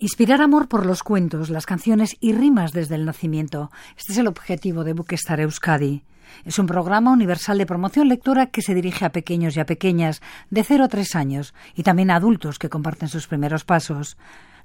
Inspirar amor por los cuentos, las canciones y rimas desde el nacimiento. Este es el objetivo de Bookestar Euskadi. Es un programa universal de promoción lectora que se dirige a pequeños y a pequeñas de 0 a 3 años y también a adultos que comparten sus primeros pasos.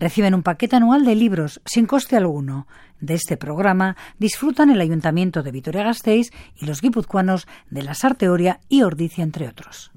Reciben un paquete anual de libros sin coste alguno. De este programa disfrutan el Ayuntamiento de Vitoria-Gasteiz y los guipuzcoanos de la Sarteoria y Ordicia, entre otros.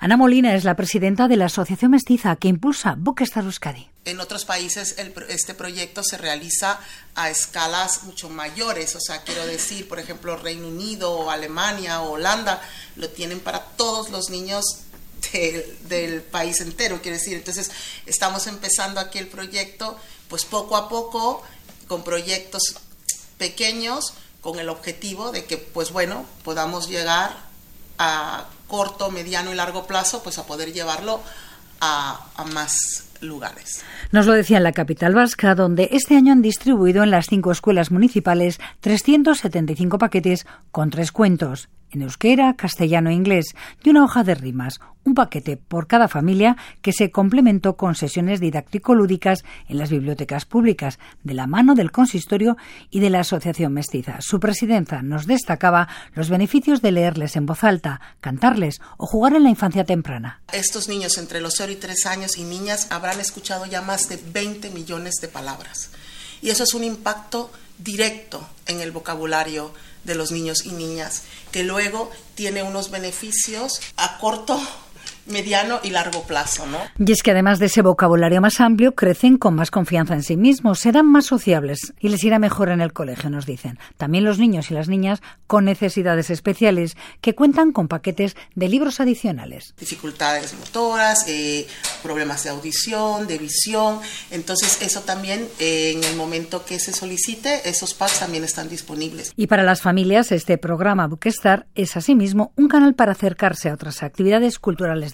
Ana Molina es la presidenta de la Asociación Mestiza que impulsa Bookestar Euskadi. En otros países este proyecto se realiza a escalas mucho mayores, o sea, quiero decir, por ejemplo, Reino Unido o Alemania o Holanda lo tienen para todos los niños del país entero, quiero decir. Entonces, estamos empezando aquí el proyecto, pues poco a poco, con proyectos pequeños, con el objetivo de que, pues bueno, podamos llegar a corto, mediano y largo plazo, pues a poder llevarlo a, a más lugares. Nos lo decía en la capital vasca, donde este año han distribuido en las cinco escuelas municipales 375 paquetes con tres cuentos en euskera, castellano e inglés, y una hoja de rimas, un paquete por cada familia que se complementó con sesiones didáctico-lúdicas en las bibliotecas públicas, de la mano del consistorio y de la Asociación Mestiza. Su presidenta nos destacaba los beneficios de leerles en voz alta, cantarles o jugar en la infancia temprana. Estos niños entre los 0 y 3 años y niñas habrán escuchado ya más de 20 millones de palabras. Y eso es un impacto directo en el vocabulario de los niños y niñas, que luego tiene unos beneficios a corto mediano y largo plazo, ¿no? Y es que además de ese vocabulario más amplio, crecen con más confianza en sí mismos, serán más sociables y les irá mejor en el colegio, nos dicen. También los niños y las niñas con necesidades especiales que cuentan con paquetes de libros adicionales. Dificultades motoras, eh, problemas de audición, de visión, entonces eso también eh, en el momento que se solicite, esos packs también están disponibles. Y para las familias, este programa Bookestar es asimismo un canal para acercarse a otras actividades culturales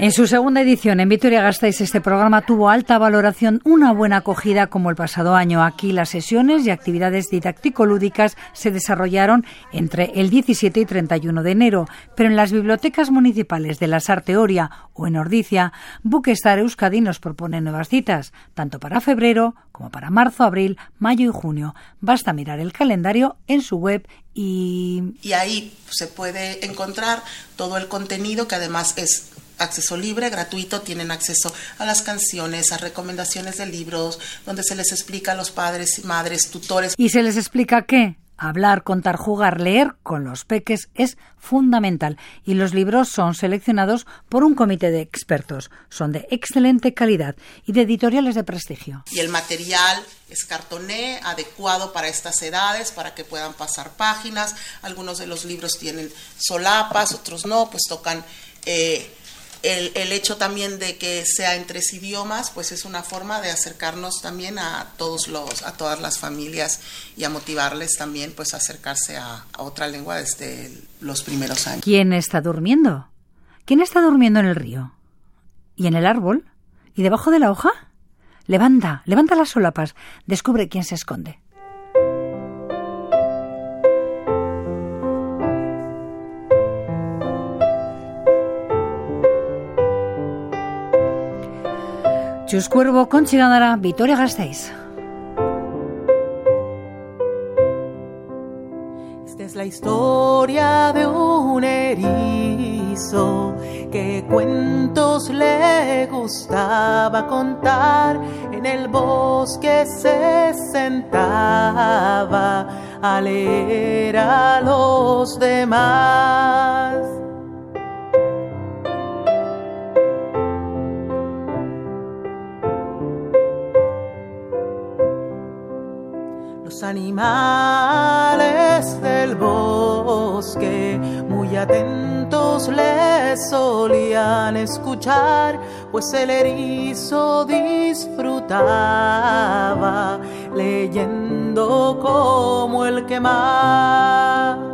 En su segunda edición en Vitoria-Gasteiz este programa tuvo alta valoración, una buena acogida como el pasado año. Aquí las sesiones y actividades didáctico-lúdicas se desarrollaron entre el 17 y 31 de enero, pero en las bibliotecas municipales de la Sarteoria o en Ordicia, Buquestar Euskadi nos propone nuevas citas, tanto para febrero como para marzo, abril, mayo y junio. Basta mirar el calendario en su web y... Y ahí se puede encontrar todo el contenido que además es acceso libre, gratuito, tienen acceso a las canciones, a recomendaciones de libros, donde se les explica a los padres y madres, tutores. ¿Y se les explica qué? Hablar, contar, jugar, leer con los peques es fundamental y los libros son seleccionados por un comité de expertos. Son de excelente calidad y de editoriales de prestigio. Y el material es cartoné, adecuado para estas edades, para que puedan pasar páginas. Algunos de los libros tienen solapas, otros no, pues tocan eh, el, el, hecho también de que sea en tres idiomas, pues es una forma de acercarnos también a todos los, a todas las familias y a motivarles también pues a acercarse a, a otra lengua desde los primeros años. ¿Quién está durmiendo? ¿Quién está durmiendo en el río? ¿Y en el árbol? ¿Y debajo de la hoja? Levanta, levanta las solapas, descubre quién se esconde. Chus Cuervo, Conchi Gandara, Vitoria Gasteiz. Esta es la historia de un erizo que cuentos le gustaba contar. En el bosque se sentaba a leer a los demás. Los animales del bosque muy atentos le solían escuchar, pues el erizo disfrutaba leyendo como el que más.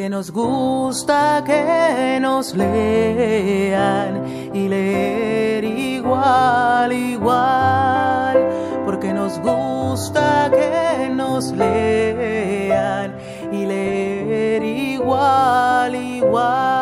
Porque nos gusta que nos lean y leer igual, igual, porque nos gusta que nos lean y leer igual, igual.